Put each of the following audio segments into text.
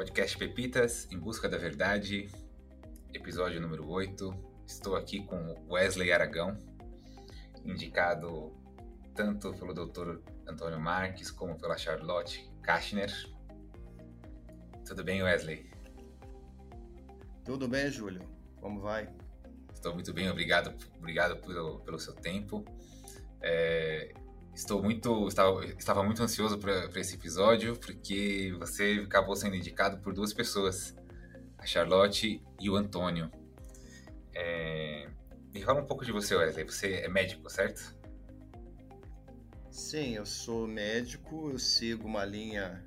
Podcast Pepitas em Busca da Verdade, episódio número 8. Estou aqui com Wesley Aragão, indicado tanto pelo Dr. Antônio Marques como pela Charlotte Kachner. Tudo bem, Wesley? Tudo bem, Júlio. Como vai? Estou muito bem, obrigado, obrigado pelo, pelo seu tempo. É, estou muito, estava, estava muito ansioso para esse episódio porque você acabou sendo indicado por duas pessoas, a Charlotte e o Antônio. É, me fala um pouco de você, Wesley. Você é médico, certo? Sim, eu sou médico. Eu sigo uma linha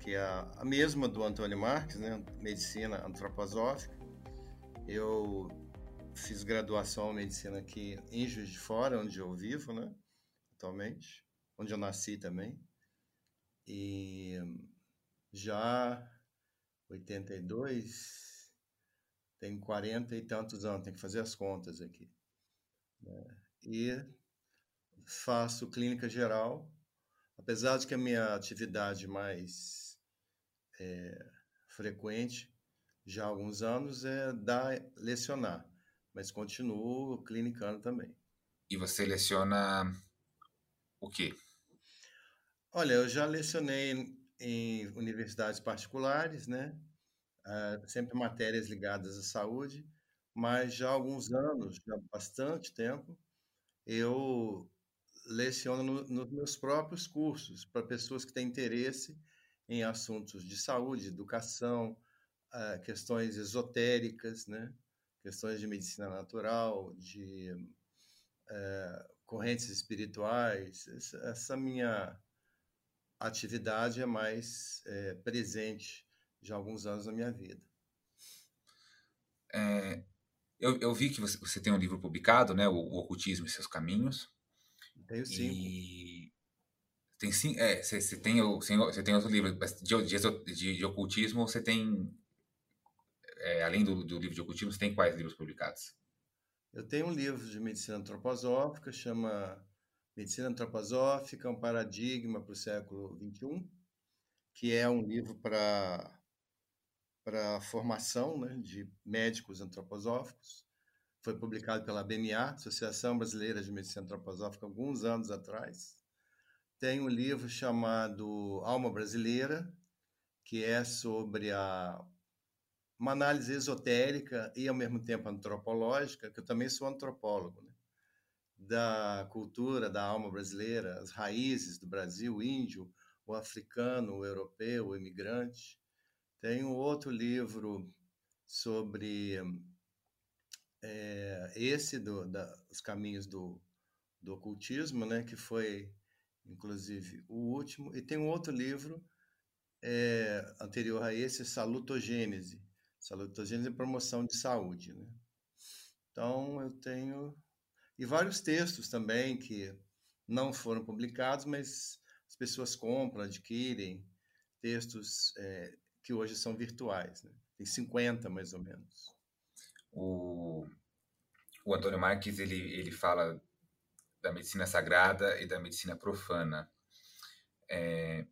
que é a mesma do Antônio Marques, né? Medicina antroposófica. Eu fiz graduação em medicina aqui em Juiz de Fora, onde eu vivo, né? Atualmente, onde eu nasci também. E já 82, tem 40 e tantos anos, tem que fazer as contas aqui. Né? E faço clínica geral, apesar de que a minha atividade mais é, frequente já há alguns anos é dar lecionar mas continuo clinicando também. E você leciona o quê? Olha, eu já lecionei em universidades particulares, né? Uh, sempre matérias ligadas à saúde, mas já há alguns anos, já há bastante tempo, eu leciono no, nos meus próprios cursos para pessoas que têm interesse em assuntos de saúde, educação, uh, questões esotéricas, né? questões de medicina natural, de é, correntes espirituais. Essa, minha atividade é mais é, presente de alguns anos na minha vida. É, eu, eu, vi que você, você, tem um livro publicado, né, o, o Ocultismo e Seus Caminhos. Tenho cinco. E tem sim, é, você, você tem você tem outro livro de, de, de, de ocultismo, você tem é, além do, do, livro de ocultismo, você tem quais livros publicados? Eu tenho um livro de medicina antroposófica, chama Medicina Antroposófica, um paradigma para o século XXI, que é um livro para para formação né, de médicos antroposóficos. Foi publicado pela BMA, Associação Brasileira de Medicina Antroposófica, alguns anos atrás. Tem um livro chamado Alma Brasileira, que é sobre a uma análise esotérica e, ao mesmo tempo, antropológica, que eu também sou antropólogo, né? da cultura, da alma brasileira, as raízes do Brasil, o índio, o africano, o europeu, o imigrante. Tem um outro livro sobre é, esse do, da, os caminhos do, do ocultismo, né, que foi inclusive o último, e tem um outro livro é, anterior a esse, Salutogênese, Salutogênese e promoção de saúde. Né? Então, eu tenho. E vários textos também que não foram publicados, mas as pessoas compram, adquirem textos é, que hoje são virtuais. Né? Tem 50, mais ou menos. O, o Antônio Marques ele, ele fala da medicina sagrada e da medicina profana. É,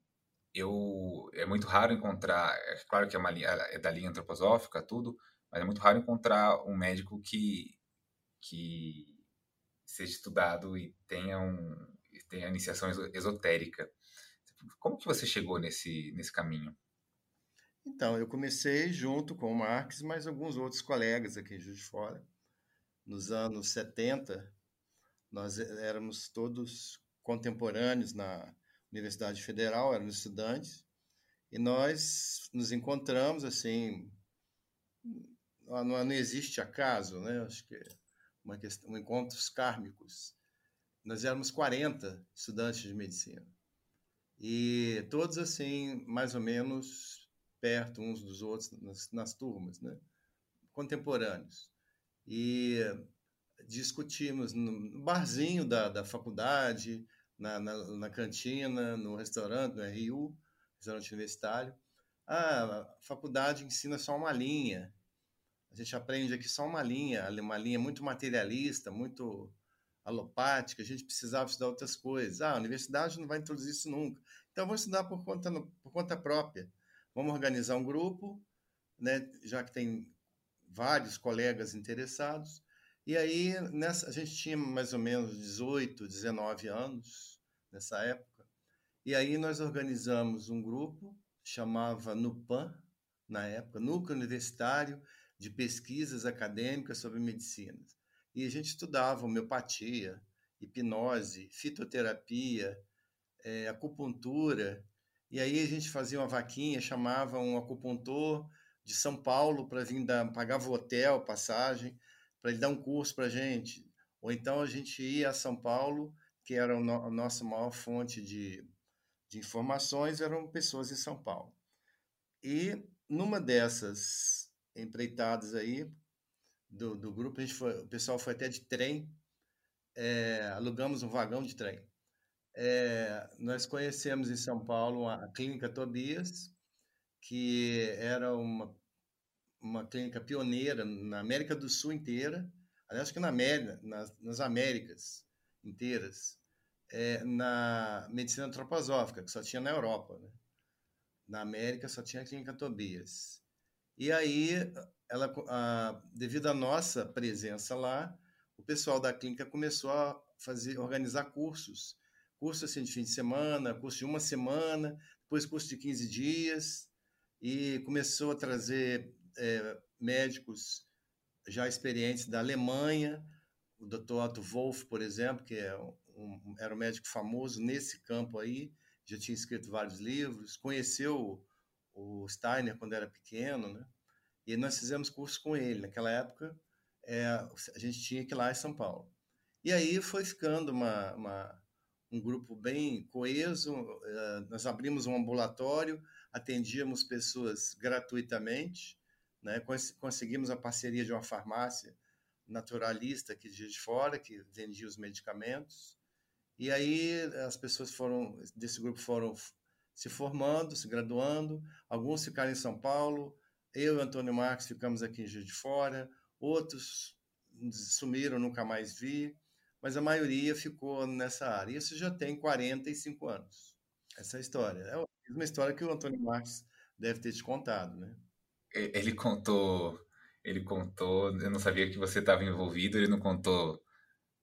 eu é muito raro encontrar, é claro que é, uma, é da linha antroposófica, tudo, mas é muito raro encontrar um médico que que seja estudado e tenha um tenha iniciação esotérica. Como que você chegou nesse nesse caminho? Então, eu comecei junto com o Marx, mas alguns outros colegas aqui em Juiz de Fora. Nos anos 70, nós éramos todos contemporâneos na Universidade Federal, éramos estudantes, e nós nos encontramos assim. Não, não existe acaso, né? Acho que uma questão, um encontros kármicos. Nós éramos 40 estudantes de medicina. E todos assim, mais ou menos perto uns dos outros nas, nas turmas, né? Contemporâneos. E discutimos no barzinho da, da faculdade, na, na, na cantina, no restaurante, no RU, restaurante universitário. Ah, a faculdade ensina só uma linha. A gente aprende aqui só uma linha, uma linha muito materialista, muito alopática. A gente precisava estudar outras coisas. Ah, a universidade não vai introduzir isso nunca. Então, vou estudar por conta, por conta própria. vamos organizar um grupo, né, já que tem vários colegas interessados. E aí, nessa, a gente tinha mais ou menos 18, 19 anos nessa época. E aí nós organizamos um grupo, chamava NUPAN, na época, Núcleo Universitário de Pesquisas Acadêmicas sobre Medicina. E a gente estudava homeopatia, hipnose, fitoterapia, é, acupuntura. E aí a gente fazia uma vaquinha, chamava um acupuntor de São Paulo para vir dar, pagava o hotel, passagem, para ele dar um curso para a gente. Ou então a gente ia a São Paulo, que era a nossa maior fonte de, de informações, eram pessoas em São Paulo. E numa dessas empreitadas aí do, do grupo, a gente foi, o pessoal foi até de trem, é, alugamos um vagão de trem. É, nós conhecemos em São Paulo a Clínica Tobias, que era uma, uma clínica pioneira na América do Sul inteira, aliás, que na América, nas, nas Américas inteiras, é, na medicina antroposófica, que só tinha na Europa. Né? Na América só tinha a Clínica Tobias. E aí, ela, a, devido à nossa presença lá, o pessoal da clínica começou a fazer, organizar cursos. Curso assim, de fim de semana, curso de uma semana, depois curso de 15 dias, e começou a trazer é, médicos já experientes da Alemanha, o Dr. Otto Wolff, por exemplo, que é um, era um médico famoso nesse campo aí, já tinha escrito vários livros, conheceu o, Steiner quando era pequeno, né? E nós fizemos curso com ele. Naquela época, é, a gente tinha que ir lá em São Paulo. E aí foi ficando uma, uma um grupo bem coeso. É, nós abrimos um ambulatório, atendíamos pessoas gratuitamente, né? conseguimos a parceria de uma farmácia naturalista aqui de fora, que vendia os medicamentos. E aí as pessoas foram desse grupo foram se formando, se graduando, alguns ficaram em São Paulo, eu e Antônio Marques ficamos aqui em Juiz de Fora, outros sumiram, nunca mais vi, mas a maioria ficou nessa área. Isso já tem 45 anos, essa história. É uma história que o Antônio Marques deve ter te contado, né? Ele contou, ele contou, eu não sabia que você estava envolvido, ele não contou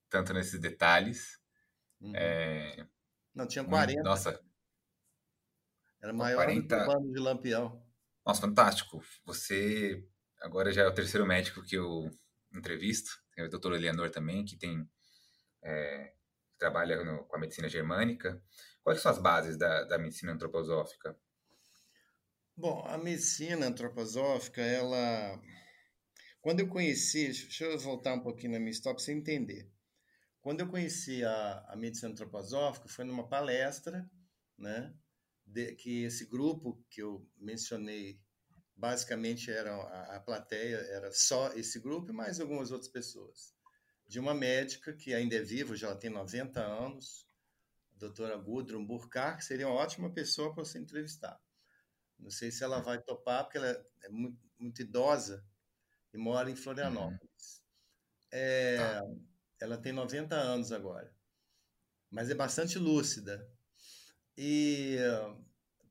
tanto nesses detalhes. Uhum. É... Não, tinha 40. Nossa. Era maior 40... do que o bando de Lampião. Nossa, fantástico. Você agora já é o terceiro médico que eu entrevisto. Tem o doutor Eleanor também, que tem é, trabalha no, com a medicina germânica. Quais são as bases da, da medicina antroposófica? Bom, a medicina antroposófica, ela. Quando eu conheci, deixa eu voltar um pouquinho na minha história para você entender. Quando eu conheci a, a medicina antroposófica, foi numa palestra, né? De, que esse grupo que eu mencionei basicamente era a, a plateia era só esse grupo e mais algumas outras pessoas de uma médica que ainda é viva, já tem 90 anos, a doutora Gudrun Burkhardt, que seria uma ótima pessoa para você entrevistar. Não sei se ela vai topar, porque ela é muito, muito idosa e mora em Florianópolis. É, tá. Ela tem 90 anos agora, mas é bastante lúcida. E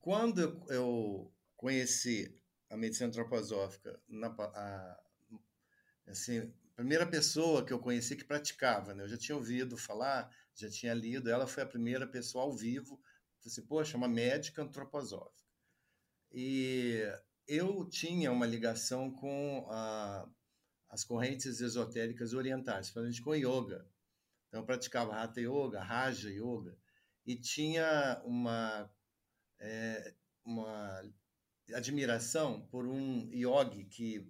quando eu conheci a medicina antroposófica, na, a, assim, primeira pessoa que eu conheci que praticava, né? Eu já tinha ouvido falar, já tinha lido, ela foi a primeira pessoa ao vivo. Falei assim, poxa, uma médica antroposófica. E eu tinha uma ligação com a, as correntes esotéricas orientais, principalmente com yoga. Então, eu praticava Hatha Yoga, Raja Yoga, e tinha uma, é, uma admiração por um yogi que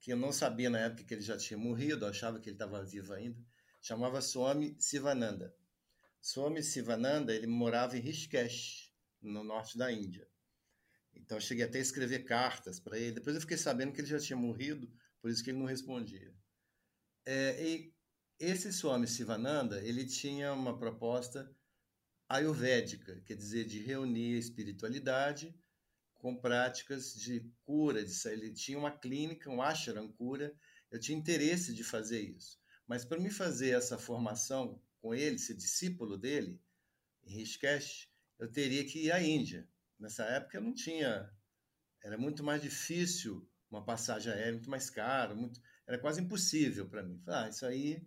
que eu não sabia na época que ele já tinha morrido, achava que ele estava vivo ainda, chamava Swami Sivananda. Swami Sivananda, ele morava em Rishikesh, no norte da Índia. Então eu cheguei até a escrever cartas para ele. Depois eu fiquei sabendo que ele já tinha morrido, por isso que ele não respondia. É, e esse Swami Sivananda, ele tinha uma proposta ayurvédica, quer dizer, de reunir a espiritualidade com práticas de cura. De, ele tinha uma clínica, um ashram cura. Eu tinha interesse de fazer isso. Mas para me fazer essa formação com ele, ser discípulo dele, em Rishikesh, eu teria que ir à Índia. Nessa época não tinha era muito mais difícil uma passagem aérea, muito mais caro, muito, era quase impossível para mim. Falei, ah, isso aí,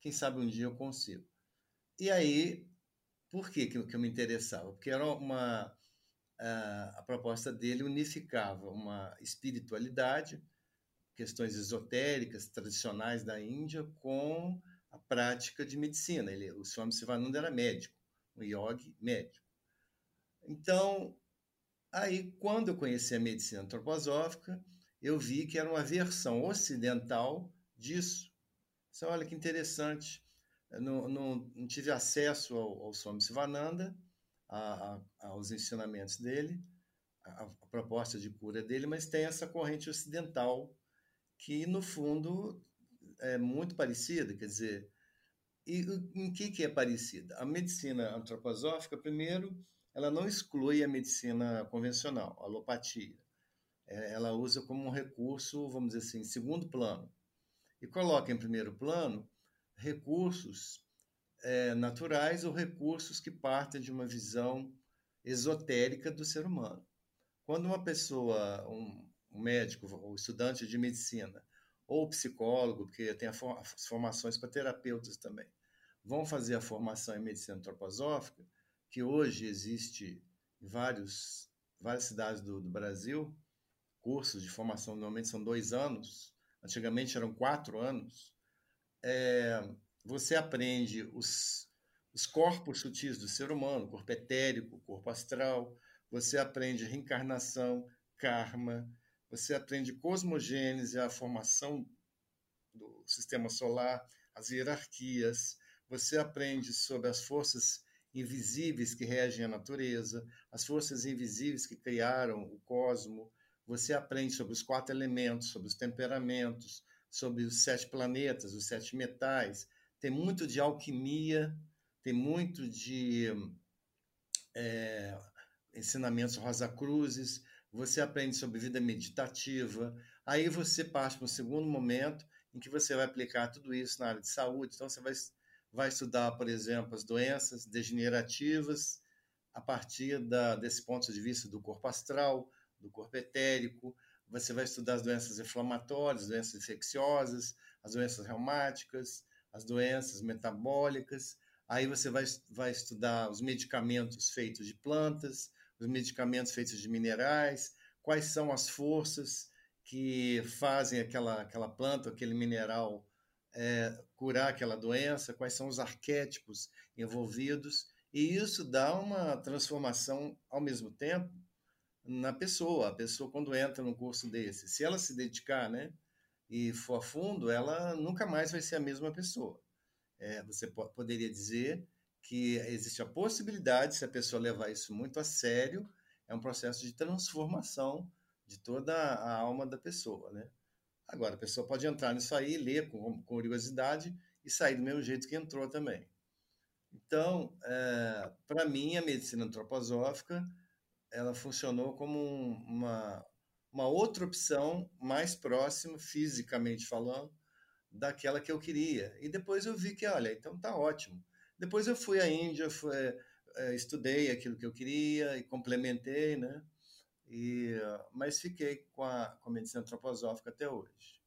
quem sabe um dia eu consigo. E aí, por que, que eu me interessava? Porque era uma. A, a proposta dele unificava uma espiritualidade, questões esotéricas, tradicionais da Índia, com a prática de medicina. Ele, o Swami Sivananda era médico, um yogi médico. Então, aí, quando eu conheci a medicina antroposófica, eu vi que era uma versão ocidental disso. Então, olha que interessante. Não, não, não tive acesso ao, ao Swami Sivananda, a, a, aos ensinamentos dele, a, a proposta de cura dele, mas tem essa corrente ocidental que, no fundo, é muito parecida. Quer dizer, e em que, que é parecida? A medicina antroposófica, primeiro, ela não exclui a medicina convencional, a alopatia. É, ela usa como um recurso, vamos dizer assim, segundo plano. E coloca em primeiro plano recursos é, naturais ou recursos que partem de uma visão esotérica do ser humano. Quando uma pessoa, um, médico ou estudante de medicina, ou psicólogo, porque tem as formações para terapeutas também, vão fazer a formação em medicina antroposófica, que hoje existe em vários, várias cidades do, do Brasil, cursos de formação normalmente são dois anos, antigamente eram quatro anos, é, você aprende os, os corpos sutis do ser humano, corpo etérico, corpo astral, você aprende reencarnação, karma, você aprende cosmogênese, a formação do sistema solar, as hierarquias, você aprende sobre as forças invisíveis que regem a natureza, as forças invisíveis que criaram o cosmo. Você aprende sobre os quatro elementos, sobre os temperamentos, sobre os sete planetas, os sete metais. Tem muito de alquimia, tem muito de é, ensinamentos Rosa Cruzes. Você aprende sobre vida meditativa. Aí você parte para um segundo momento em que você vai aplicar tudo isso na área de saúde. Então, você vai vai estudar, por exemplo, as doenças degenerativas a partir da, desse ponto de vista do corpo astral, do corpo etérico. Você vai estudar as doenças inflamatórias, as doenças infecciosas, as doenças reumáticas, as doenças metabólicas. Aí você vai, vai estudar os medicamentos feitos de plantas, os medicamentos feitos de minerais, quais são as forças que fazem aquela, aquela planta, aquele mineral é, curar aquela doença, quais são os arquétipos envolvidos, e isso dá uma transformação ao mesmo tempo na pessoa. A pessoa, quando entra num curso desse, se ela se dedicar né, e for a fundo, ela nunca mais vai ser a mesma pessoa. É, você poderia dizer que existe a possibilidade, se a pessoa levar isso muito a sério, é um processo de transformação de toda a alma da pessoa, né? Agora, a pessoa pode entrar nisso aí, ler com, com curiosidade e sair do mesmo jeito que entrou também. Então, é, para mim, a medicina antroposófica ela funcionou como um, uma, uma outra opção mais próxima, fisicamente falando, daquela que eu queria. E depois eu vi que, olha, então tá ótimo. Depois eu fui à Índia, fui, é, estudei aquilo que eu queria e complementei, né? E, mas fiquei com a, com a medicina antroposófica até hoje.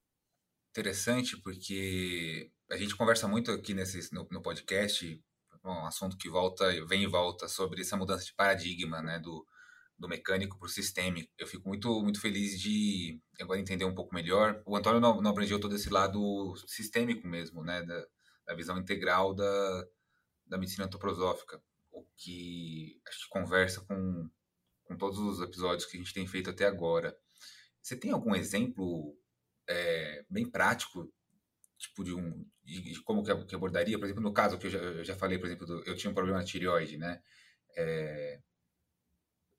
Interessante, porque a gente conversa muito aqui nesse, no, no podcast, um assunto que volta, vem e volta, sobre essa mudança de paradigma, né, do, do mecânico para o sistêmico. Eu fico muito, muito feliz de agora entender um pouco melhor. O Antônio não, não abrangeu todo esse lado sistêmico mesmo, né, da, da visão integral da, da medicina antroposófica, o que acho que conversa com com todos os episódios que a gente tem feito até agora. Você tem algum exemplo é, bem prático, tipo de um de, de como que, abordaria? Por exemplo, no caso que eu já, eu já falei, por exemplo, do, eu tinha um problema na tireoide, né? É,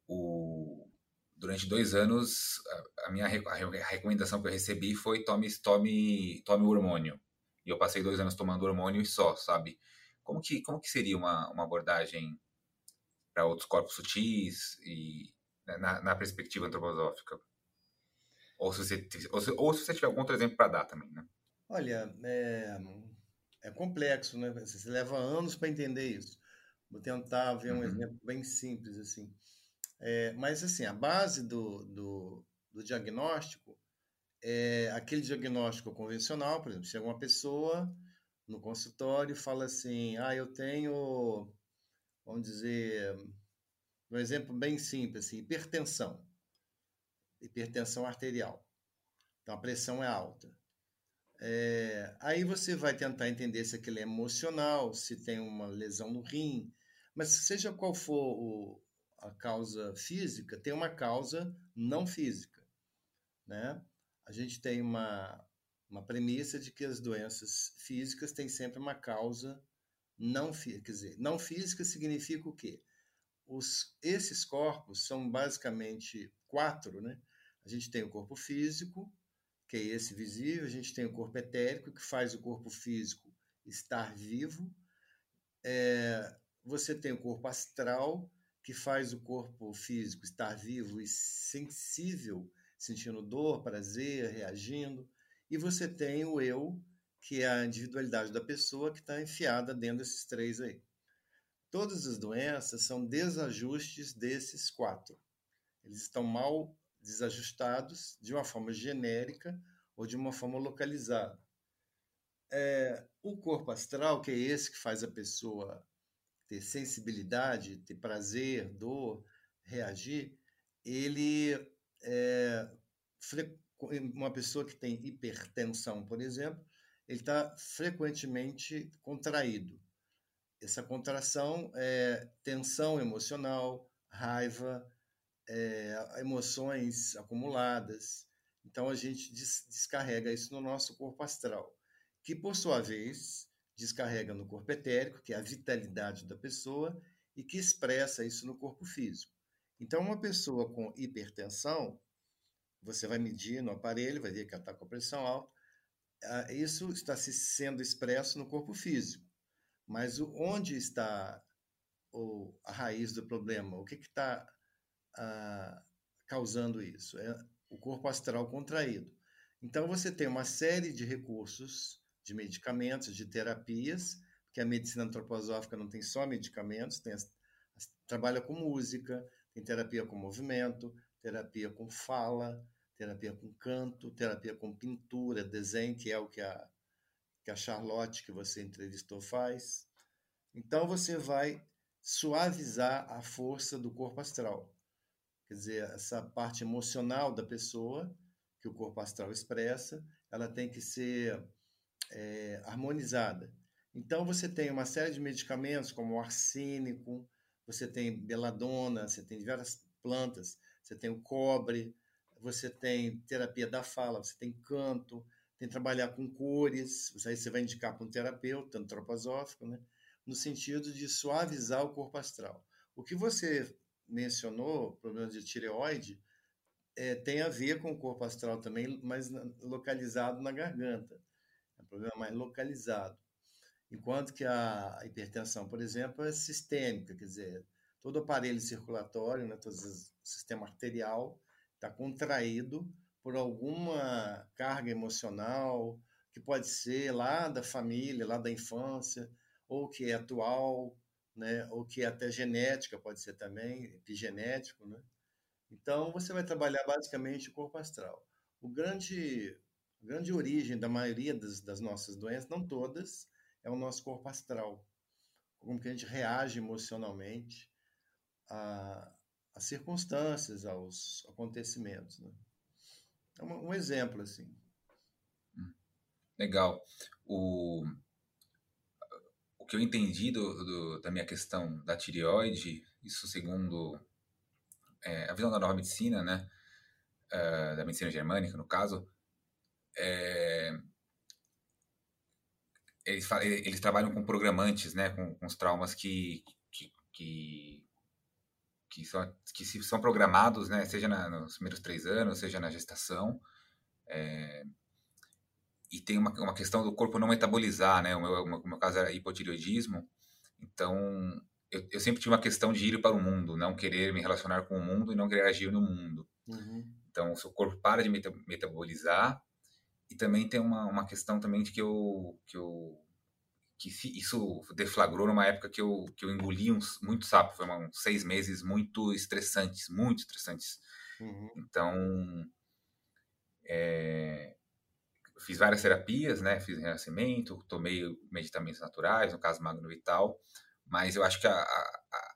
o, durante dois anos, a, a minha a, recomendação que eu recebi foi tome, tome, tome hormônio. E eu passei dois anos tomando hormônio e só, sabe? Como que, como que seria uma, uma abordagem para outros corpos sutis e né, na, na, perspectiva antroposófica? Ou se, você, ou, se, ou se você tiver algum outro exemplo para dar também, né? Olha, é, é complexo, né? Você leva anos para entender isso. Vou tentar ver um uhum. exemplo bem simples assim. É, mas assim, a base do, do, do diagnóstico é aquele diagnóstico convencional, por exemplo, chega uma pessoa no consultório e fala assim: ah, eu tenho, vamos dizer, um exemplo bem simples, assim, hipertensão, hipertensão arterial. Então a pressão é alta. É, aí você vai tentar entender se aquilo é emocional, se tem uma lesão no rim, mas seja qual for o, a causa física, tem uma causa não física, né? A gente tem uma, uma premissa de que as doenças físicas têm sempre uma causa não. Quer dizer, não física significa o quê? Os, esses corpos são basicamente quatro, né? A gente tem o corpo físico, que é esse visível, a gente tem o corpo etérico, que faz o corpo físico estar vivo, é, você tem o corpo astral, que faz o corpo físico estar vivo e sensível, sentindo dor, prazer, reagindo, e você tem o eu, que é a individualidade da pessoa que está enfiada dentro desses três aí. Todas as doenças são desajustes desses quatro. Eles estão mal desajustados de uma forma genérica ou de uma forma localizada. É, o corpo astral, que é esse que faz a pessoa ter sensibilidade, ter prazer, dor, reagir, ele é, uma pessoa que tem hipertensão, por exemplo, ele está frequentemente contraído. Essa contração é tensão emocional, raiva, é, emoções acumuladas. Então a gente des descarrega isso no nosso corpo astral, que por sua vez descarrega no corpo etérico, que é a vitalidade da pessoa, e que expressa isso no corpo físico. Então, uma pessoa com hipertensão, você vai medir no aparelho, vai ver que ela está com a pressão alta, isso está se sendo expresso no corpo físico. Mas onde está o, a raiz do problema? O que está ah, causando isso? É o corpo astral contraído. Então, você tem uma série de recursos de medicamentos, de terapias, porque a medicina antroposófica não tem só medicamentos, tem as, as, trabalha com música, tem terapia com movimento, terapia com fala, terapia com canto, terapia com pintura, desenho, que é o que a, que a Charlotte, que você entrevistou, faz. Então você vai suavizar a força do corpo astral. Quer dizer, essa parte emocional da pessoa, que o corpo astral expressa, ela tem que ser é, harmonizada. Então, você tem uma série de medicamentos, como o arsênico, você tem beladona, você tem diversas plantas, você tem o cobre, você tem terapia da fala, você tem canto, tem trabalhar com cores, aí você vai indicar para um terapeuta antroposófico, né? no sentido de suavizar o corpo astral. O que você mencionou, problemas de tireoide, é, tem a ver com o corpo astral também, mas localizado na garganta problema mais localizado. Enquanto que a hipertensão, por exemplo, é sistêmica, quer dizer, todo o aparelho circulatório, né, todo o sistema arterial está contraído por alguma carga emocional, que pode ser lá da família, lá da infância, ou que é atual, né, ou que é até genética, pode ser também, epigenético. Né? Então, você vai trabalhar basicamente o corpo astral. O grande a grande origem da maioria das, das nossas doenças, não todas, é o nosso corpo astral. Como que a gente reage emocionalmente às circunstâncias, aos acontecimentos. Né? É um, exemplo, assim. Legal. O, o que eu entendi do, do, da minha questão da tireoide, isso segundo é, a visão da nova medicina, né, uh, da medicina germânica, no caso, é, eles, eles, trabalham com programantes, né, com, com os traumas que, que, que, que, são, que são programados, né, seja na, nos primeiros três anos, seja na gestação. É, e tem uma, uma questão do corpo não metabolizar, né? O meu, o meu caso era hipotireoidismo, então eu, eu, sempre tive uma questão de ir para o mundo, não querer me relacionar com o mundo e não querer agir no mundo. Uhum. Então, o corpo para de metabolizar, e também tem uma, uma questão também de que eu, que eu que isso deflagrou numa época que eu, que eu engoli uns, muito sapo. Foi uns seis meses muito estressantes, muito estressantes. Uhum. Então, É, fiz várias terapias, né? Fiz renascimento, tomei medicamentos naturais, no caso Magno Vital, mas eu acho que a, a,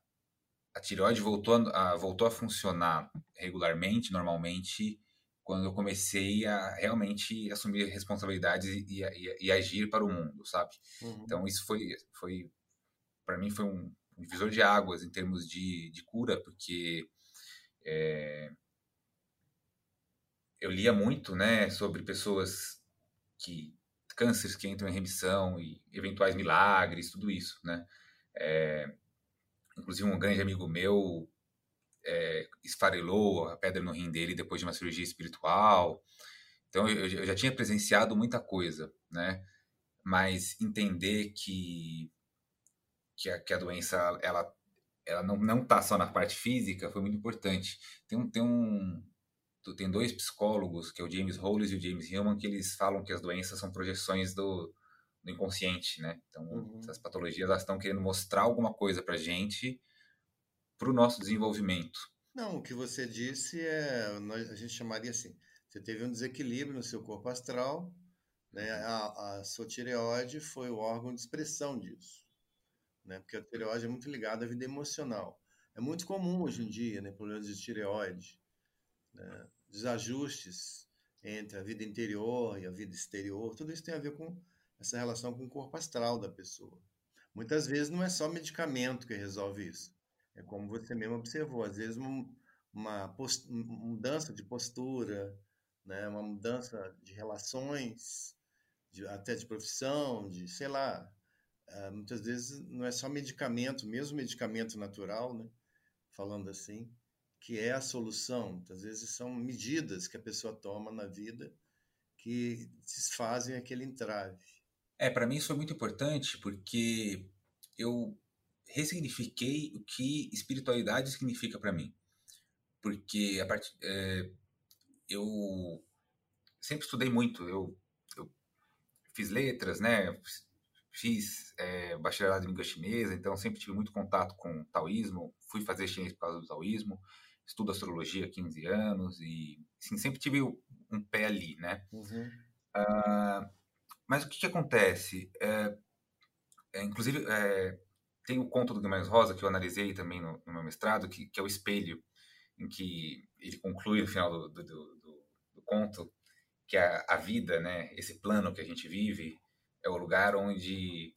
a tireoide voltou a, voltou a funcionar regularmente, normalmente, quando eu comecei a realmente assumir responsabilidades e, e, e agir para o mundo, sabe? Uhum. Então isso foi, foi para mim foi um, um divisor de águas em termos de, de cura, porque é, eu lia muito, né, sobre pessoas que cânceres que entram em remissão e eventuais milagres, tudo isso, né? É, inclusive um grande amigo meu é, esfarelou a pedra no rim dele depois de uma cirurgia espiritual. Então eu, eu já tinha presenciado muita coisa, né? Mas entender que que a, que a doença ela ela não não está só na parte física foi muito importante. Tem um tem um tem dois psicólogos que é o James Hollis e o James Hillman que eles falam que as doenças são projeções do, do inconsciente, né? Então uhum. essas patologias elas estão querendo mostrar alguma coisa para gente para o nosso desenvolvimento. Não, o que você disse é a gente chamaria assim. Você teve um desequilíbrio no seu corpo astral, né? A, a sua tireoide foi o órgão de expressão disso né? Porque a tireoide é muito ligada à vida emocional. É muito comum hoje em dia, né? Problemas de tireoide, né? desajustes entre a vida interior e a vida exterior. Tudo isso tem a ver com essa relação com o corpo astral da pessoa. Muitas vezes não é só medicamento que resolve isso. É como você mesmo observou, às vezes uma, uma mudança de postura, né? uma mudança de relações, de, até de profissão, de, sei lá, Uh, muitas vezes não é só medicamento, mesmo medicamento natural, né? falando assim, que é a solução. Muitas vezes são medidas que a pessoa toma na vida que desfazem aquele entrave. É, para mim isso foi muito importante porque eu ressignifiquei o que espiritualidade significa para mim. Porque a part... É, eu sempre estudei muito, eu, eu fiz letras, né? Fiz é, bacharelado em língua chinesa, então sempre tive muito contato com taoísmo. Fui fazer chinês por causa do taoísmo. Estudo astrologia há 15 anos e assim, sempre tive um pé ali, né? Uhum. Uh, mas o que, que acontece? É, é, inclusive, é, tem o conto do Guimarães Rosa, que eu analisei também no, no meu mestrado, que, que, é o espelho, em que ele conclui no final do, do, do, do conto que a, a, vida, né, esse plano que a gente vive, é o lugar onde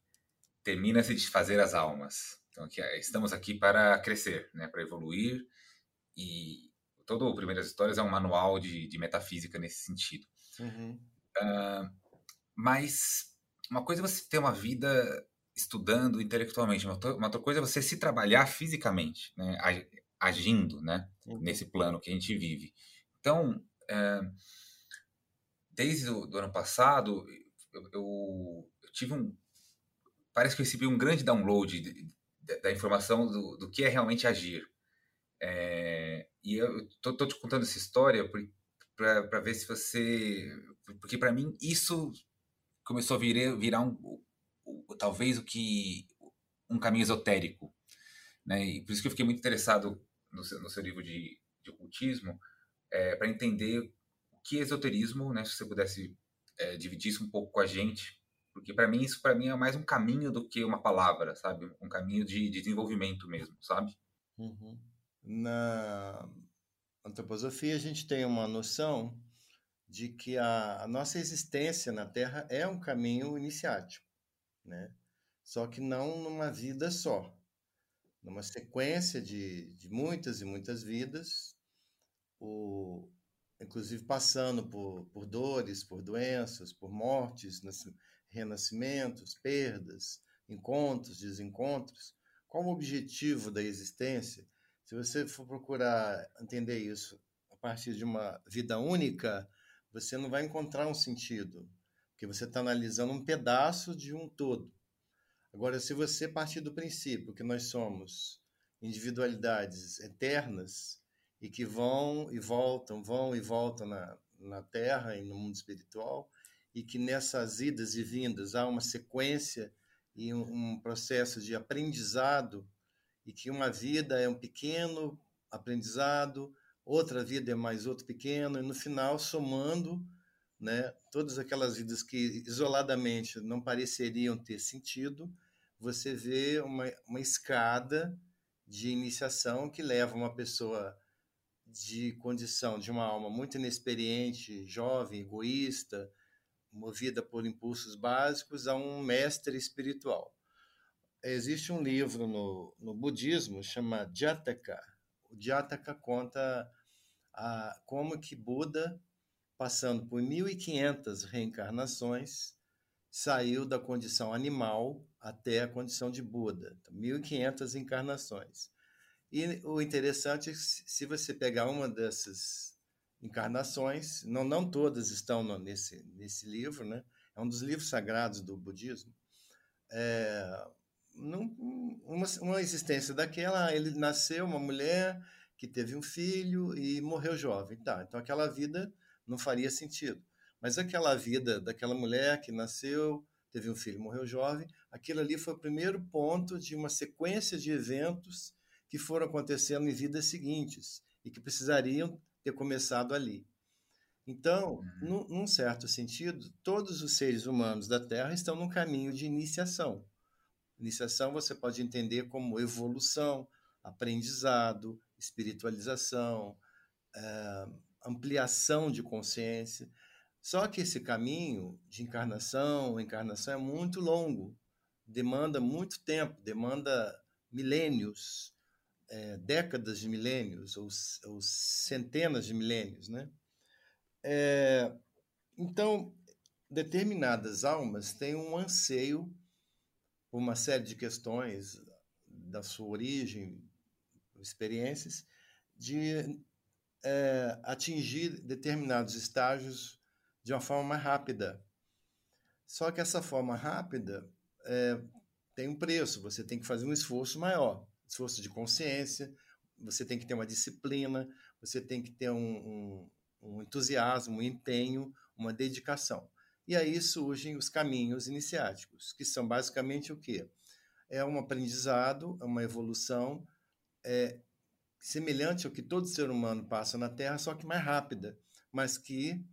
termina-se de fazer as almas. Então, aqui, é, estamos aqui para crescer, né, para evoluir, e todo o Primeiras Histórias é um manual de, de metafísica nesse sentido. Uhum. Uh, mas uma coisa é você ter uma vida estudando intelectualmente, uma outra coisa é você se trabalhar fisicamente, né, agindo né, uhum. nesse plano que a gente vive. Então, uh, desde o ano passado, eu, eu, tive um. Parece que eu recebi um grande download de, de, da informação do, do que é realmente agir. É, e eu tô, te contando essa história para ver se você. Porque para mim isso começou a virar, virar um, talvez o que. um caminho esotérico. Né? E por isso que eu fiquei muito interessado no seu, no seu livro de, de ocultismo, é, para entender o que é esoterismo, né? se você pudesse é, dividisse um pouco com a gente, porque para mim isso para mim é mais um caminho do que uma palavra, sabe? Um caminho de, de desenvolvimento mesmo, sabe? Uhum. Na antroposofia a gente tem uma noção de que a, a, nossa existência na Terra é um caminho iniciático, né? Só que não numa vida só, numa sequência de, de muitas e muitas vidas, o, inclusive passando por, por dores, por doenças, por mortes, renascimentos, perdas, encontros, desencontros. Qual o objetivo da existência? Se você for procurar entender isso a partir de uma vida única, você não vai encontrar um sentido, porque você está analisando um pedaço de um todo. Agora, se você partir do princípio que nós somos individualidades eternas, e que vão e voltam, vão e voltam na, na Terra e no mundo espiritual, e que nessas idas e vindas há uma sequência e um, um processo de aprendizado, e que uma vida é um pequeno aprendizado, outra vida é mais outro pequeno, e no final, somando né, todas aquelas vidas que isoladamente não pareceriam ter sentido, você vê uma, uma escada de iniciação que leva uma pessoa de condição de uma alma muito inexperiente, jovem, egoísta, movida por impulsos básicos, a um mestre espiritual. Existe um livro no, no budismo chama Jataka. O Jataka conta a, como que Buda, passando por 1.500 reencarnações, saiu da condição animal até a condição de Buda. 1.500 então, encarnações. E o interessante é que se você pegar uma dessas encarnações, não, não todas estão no, nesse, nesse livro, né? é um dos livros sagrados do budismo, é, num, uma, uma existência daquela, ele nasceu uma mulher que teve um filho e morreu jovem. Tá, então aquela vida não faria sentido. Mas aquela vida daquela mulher que nasceu, teve um filho, morreu jovem, aquilo ali foi o primeiro ponto de uma sequência de eventos que foram acontecendo em vidas seguintes e que precisariam ter começado ali. Então, uhum. num, certo sentido, todos os seres humanos da Terra estão num caminho de iniciação. Iniciação você pode entender como evolução, aprendizado, espiritualização, é, ampliação de consciência. Só que esse caminho de encarnação, encarnação é muito longo, demanda muito tempo, demanda milênios, é, décadas de milênios ou, ou, centenas de milênios, né? É, então, determinadas almas têm um anseio por uma série de questões da sua origem, experiências, de é, atingir determinados estágios de uma forma mais rápida. Só que essa forma rápida é, tem um preço, você tem que fazer um esforço maior esforço de consciência, você tem que ter uma disciplina, você tem que ter um, um, um entusiasmo, um empenho, uma dedicação. E aí surgem os caminhos iniciáticos, que são basicamente o quê? É um aprendizado, é uma evolução é, semelhante ao que todo ser humano passa na Terra, só que mais rápida, mas que,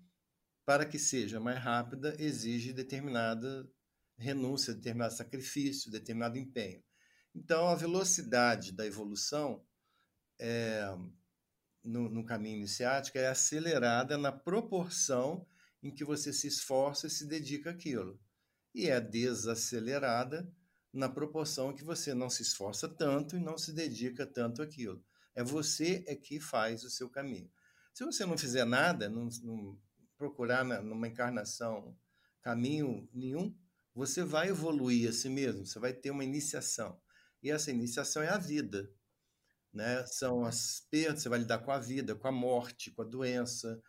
para que seja mais rápida, exige determinada renúncia, determinado sacrifício, determinado empenho. Então, a velocidade da evolução é, no, no, caminho iniciático é acelerada na proporção em que você se esforça e se dedica àquilo. E é desacelerada na proporção que você não se esforça tanto e não se dedica tanto àquilo. É você é que faz o seu caminho. Se você não fizer nada, não, não procurar na, numa encarnação caminho nenhum, você vai evoluir a si mesmo, você vai ter uma iniciação. E essa iniciação é a vida. Né? São as perdas, você vai lidar com a vida, com a morte, com a doença,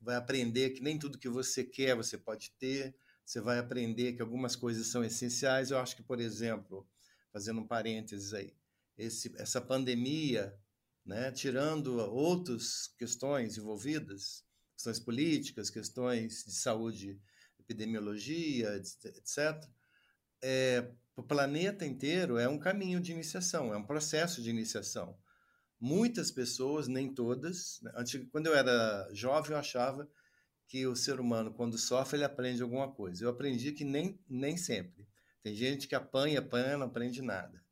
vai aprender que nem tudo que você quer você pode ter, você vai aprender que algumas coisas são essenciais. Eu acho que, por exemplo, fazendo um parênteses aí, esse, essa pandemia, né, tirando outras questões envolvidas, questões políticas, questões de saúde, epidemiologia, etc., é, o planeta inteiro é um caminho de iniciação, é um processo de iniciação. Muitas pessoas, nem todas, né? quando eu era jovem, eu achava que o ser humano, quando sofre, ele aprende alguma coisa. Eu aprendi que nem, nem sempre. Tem gente que apanha, apanha, não aprende nada.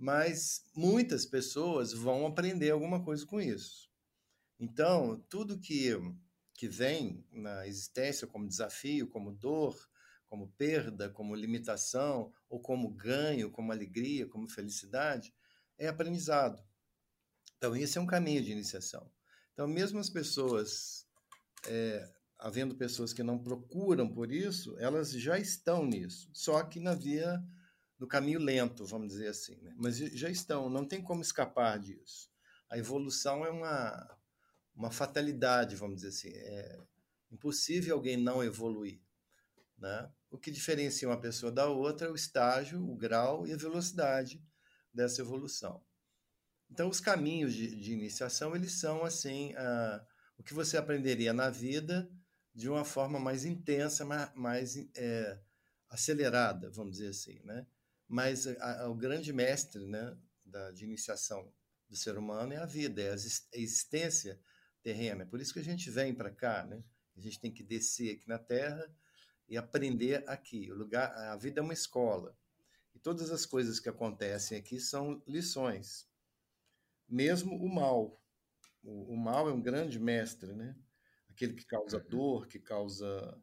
Mas muitas pessoas vão aprender alguma coisa com isso. Então, tudo que, que vem na existência como desafio, como dor, como perda, como limitação, ou como ganho, como alegria, como felicidade, é aprendizado. Então, esse é um caminho de iniciação. Então, mesmo as pessoas, é, havendo pessoas que não procuram por isso, elas já estão nisso, só que na via, no caminho lento, vamos dizer assim. Né? Mas já estão, não tem como escapar disso. A evolução é uma, uma fatalidade, vamos dizer assim. É impossível alguém não evoluir. Né? O que diferencia uma pessoa da outra é o estágio, o grau e a velocidade dessa evolução. Então, os caminhos de, de iniciação, eles são assim, o que você aprenderia na vida de uma forma mais intensa, mais, mais é, acelerada, vamos dizer assim, né? Mas a, a, o grande mestre, né, da, de iniciação do ser humano é a vida, é a existência terrena. É por isso que a gente vem para cá, né? A gente tem que descer aqui na Terra e aprender aqui. O lugar, a vida é uma escola. E todas as coisas que acontecem aqui são lições. Mesmo o mal. O, o mal é um grande mestre, né? Aquele que causa uhum. dor, que causa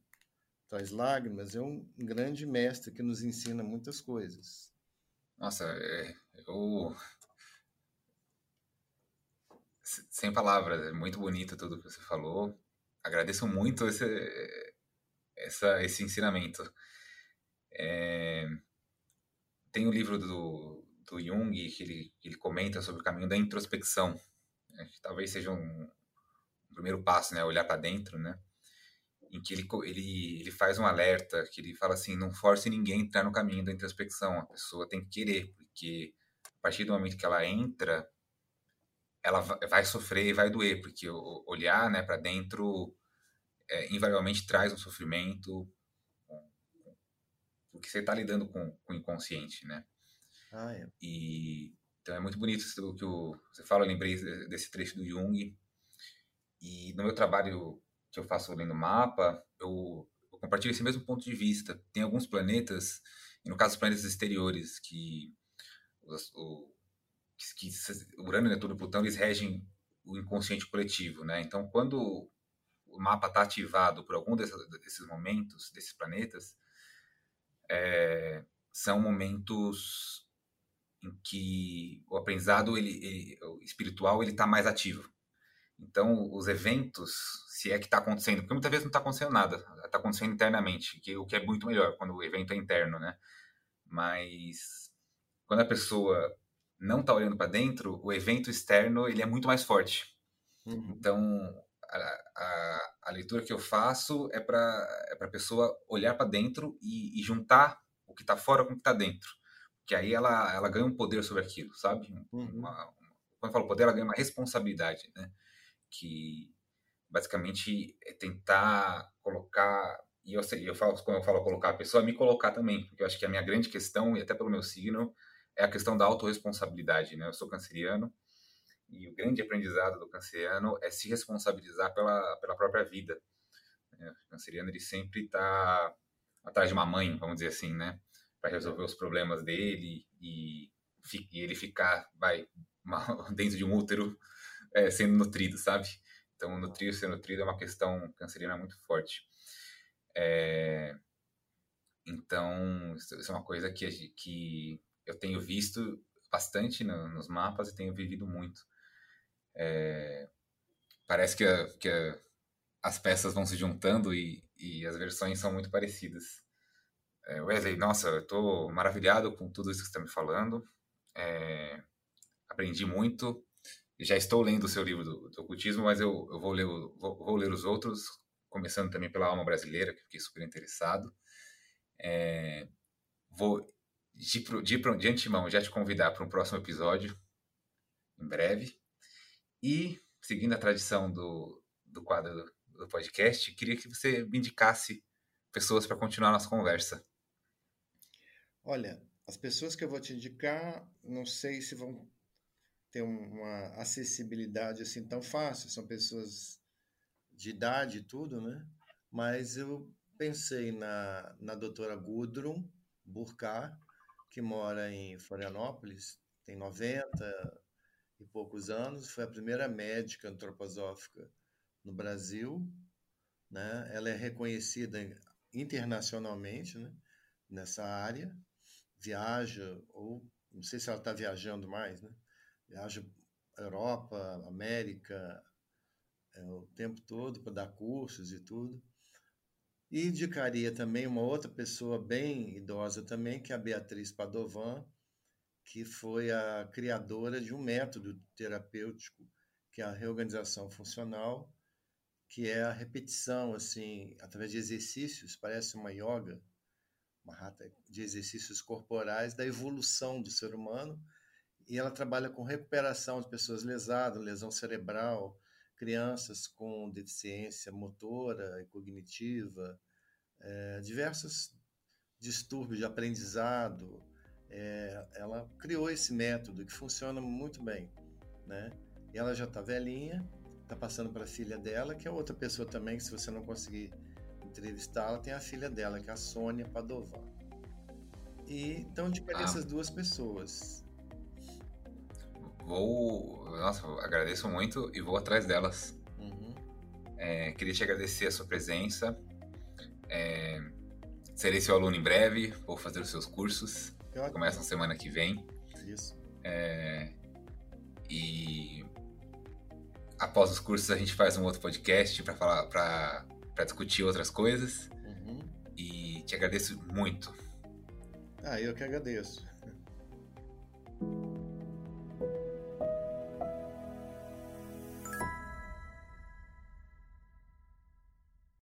traz lágrimas, é um grande mestre que nos ensina muitas coisas. Nossa, é, eu sem palavras, é muito bonito tudo que você falou. Agradeço muito esse, essa, esse ensinamento. É, tem o um livro do, do Jung que ele, ele comenta sobre o caminho da introspecção, né, que talvez seja um, um primeiro passo, né, olhar para dentro, né, em que ele, ele, ele faz um alerta, que ele fala assim, não force ninguém a entrar no caminho da introspecção, a pessoa tem que querer, porque a partir do momento que ela entra, ela vai sofrer e vai doer, porque olhar né, para dentro é, invariavelmente traz um sofrimento, porque você está lidando com, com, o inconsciente, né? Ah, é. E, então é muito bonito o que o, você fala, eu lembrei desse trecho do Jung, e no meu trabalho que eu faço lendo mapa, eu, eu compartilho esse mesmo ponto de vista. Tem alguns planetas, no caso os planetas exteriores, que os, o, que, que Urano, Netuno e Plutão eles regem o inconsciente coletivo, né? Então, quando o mapa está ativado por algum desses, desses, momentos, desses planetas, é, são momentos em que o aprendizado ele, ele o espiritual ele está mais ativo. Então, os eventos, se é que está acontecendo, porque muitas vezes não está acontecendo nada, está acontecendo internamente, que o que é muito melhor quando o evento é interno, né? Mas quando a pessoa não está olhando para dentro, o evento externo ele é muito mais forte. Uhum. Então, a, a, a, leitura que eu faço é para é a pessoa olhar para dentro e, e, juntar o que está fora com o que está dentro. Que aí ela, ela ganha um poder sobre aquilo, sabe? Uhum. Uma, uma, quando eu falo poder, ela ganha uma responsabilidade, né? Que basicamente é tentar colocar e eu sei, eu falo quando eu falo colocar a pessoa, me colocar também, porque eu acho que a minha grande questão e até pelo meu signo é a questão da autorresponsabilidade, né? Eu sou canceriano e o grande aprendizado do canceriano é se responsabilizar pela, pela própria vida. Né? O canceriano ele sempre está atrás de uma mãe, vamos dizer assim, né? Para resolver os problemas dele e, e ele ficar, vai, dentro de um útero é, sendo nutrido, sabe? Então, nutrir ser nutrido é uma questão canceriana muito forte. É, então, isso é uma coisa que, que eu tenho visto bastante no, nos mapas e tenho vivido muito. É, parece que, a, que a, as peças vão se juntando e, e, as versões são muito parecidas. É, Wesley, nossa, eu estou maravilhado com tudo isso que você está me falando. É, aprendi muito. Já estou lendo o seu livro do, do ocultismo, mas eu, eu vou, ler, vou, vou, ler os outros, começando também pela alma brasileira, que fiquei super interessado. É, vou de, de, de antemão já te convidar para um próximo episódio, em breve. E, seguindo a tradição do, do quadro do, do podcast, queria que você me indicasse pessoas para continuar a nossa conversa. Olha, as pessoas que eu vou te indicar, não sei se vão ter uma acessibilidade assim tão fácil, são pessoas de idade e tudo, né? Mas eu pensei na, na doutora Gudrun Burkhardt, que mora em Florianópolis, tem 90 e poucos anos, foi a primeira médica antroposófica no Brasil, né? Ela é reconhecida internacionalmente, né? Nessa área, viaja ou não sei se ela está viajando mais, né? Viaja Europa, América, é, o tempo todo para dar cursos e tudo. E indicaria também uma outra pessoa bem idosa também, que é a Beatriz Padovan, que foi a criadora de um método terapêutico, que é a reorganização funcional, que é a repetição, assim, através de exercícios, parece uma yoga, uma rata de exercícios corporais da evolução do ser humano, e ela trabalha com recuperação de pessoas lesadas, lesão cerebral, crianças com deficiência motora e cognitiva, é, diversos distúrbios de aprendizado. É, ela criou esse método que funciona muito bem. né? E ela já está velhinha, está passando para a filha dela, que é outra pessoa também, que se você não conseguir entrevistá-la, tem a filha dela, que é a Sônia Padovan. E então de ah. essas duas pessoas. Vou. Nossa, agradeço muito e vou atrás delas. Uhum. É, queria te agradecer a sua presença. É, serei seu aluno em breve, vou fazer os seus cursos. Começa na semana que vem. Isso. É, e após os cursos a gente faz um outro podcast para falar, para discutir outras coisas. Uhum. E te agradeço muito. Ah, eu que agradeço.